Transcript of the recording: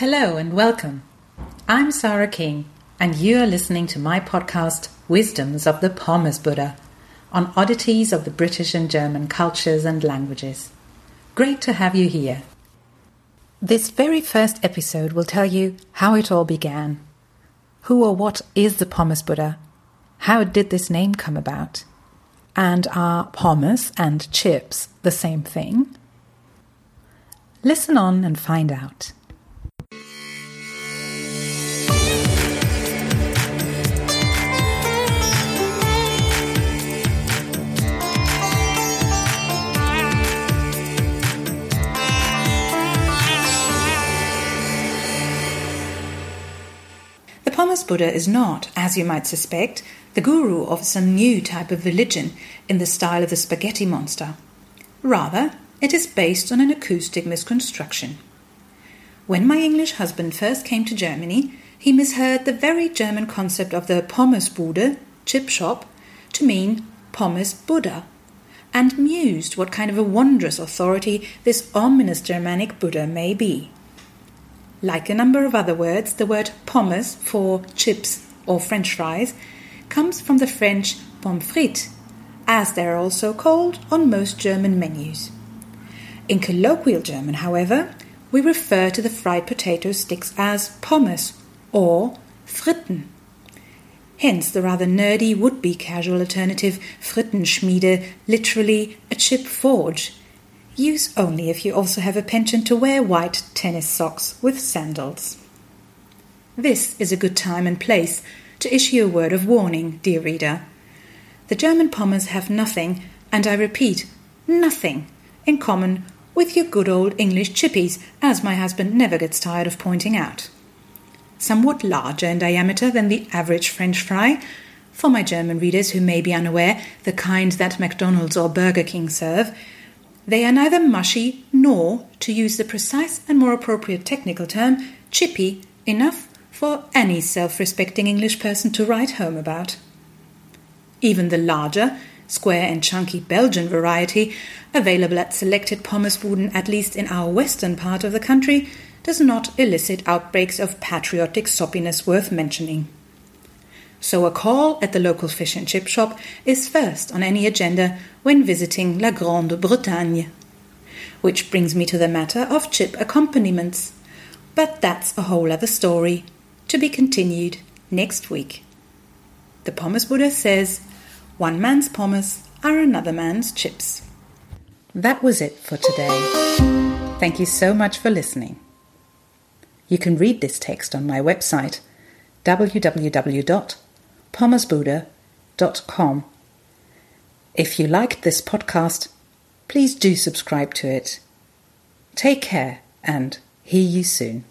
Hello and welcome. I'm Sarah King, and you are listening to my podcast, Wisdoms of the Pommes Buddha, on oddities of the British and German cultures and languages. Great to have you here. This very first episode will tell you how it all began. Who or what is the Pommes Buddha? How did this name come about? And are pommes and chips the same thing? Listen on and find out. The Pommes Buddha is not, as you might suspect, the guru of some new type of religion in the style of the spaghetti monster. Rather, it is based on an acoustic misconstruction. When my English husband first came to Germany, he misheard the very German concept of the Pommesbude, chip shop, to mean Pommes Buddha, and mused what kind of a wondrous authority this ominous Germanic Buddha may be. Like a number of other words, the word pommes for chips or French fries comes from the French pommes frites, as they are also called on most German menus. In colloquial German, however, we refer to the fried potato sticks as pommes or fritten. Hence the rather nerdy would be casual alternative Frittenschmiede, literally a chip forge. Use only if you also have a penchant to wear white tennis socks with sandals. This is a good time and place to issue a word of warning, dear reader. The German pommes have nothing, and I repeat, nothing, in common with your good old English chippies, as my husband never gets tired of pointing out. Somewhat larger in diameter than the average French fry, for my German readers who may be unaware, the kind that McDonald's or Burger King serve, they are neither mushy nor, to use the precise and more appropriate technical term, chippy enough for any self respecting English person to write home about. Even the larger, square and chunky Belgian variety, available at selected Pommesbuden at least in our western part of the country, does not elicit outbreaks of patriotic soppiness worth mentioning. So a call at the local fish and chip shop is first on any agenda when visiting La Grande Bretagne. Which brings me to the matter of chip accompaniments. But that's a whole other story, to be continued next week. The Pommes Buddha says, one man's pommes are another man's chips. That was it for today. Thank you so much for listening. You can read this text on my website www.pommesbuddha.com. If you liked this podcast, please do subscribe to it. Take care and hear you soon.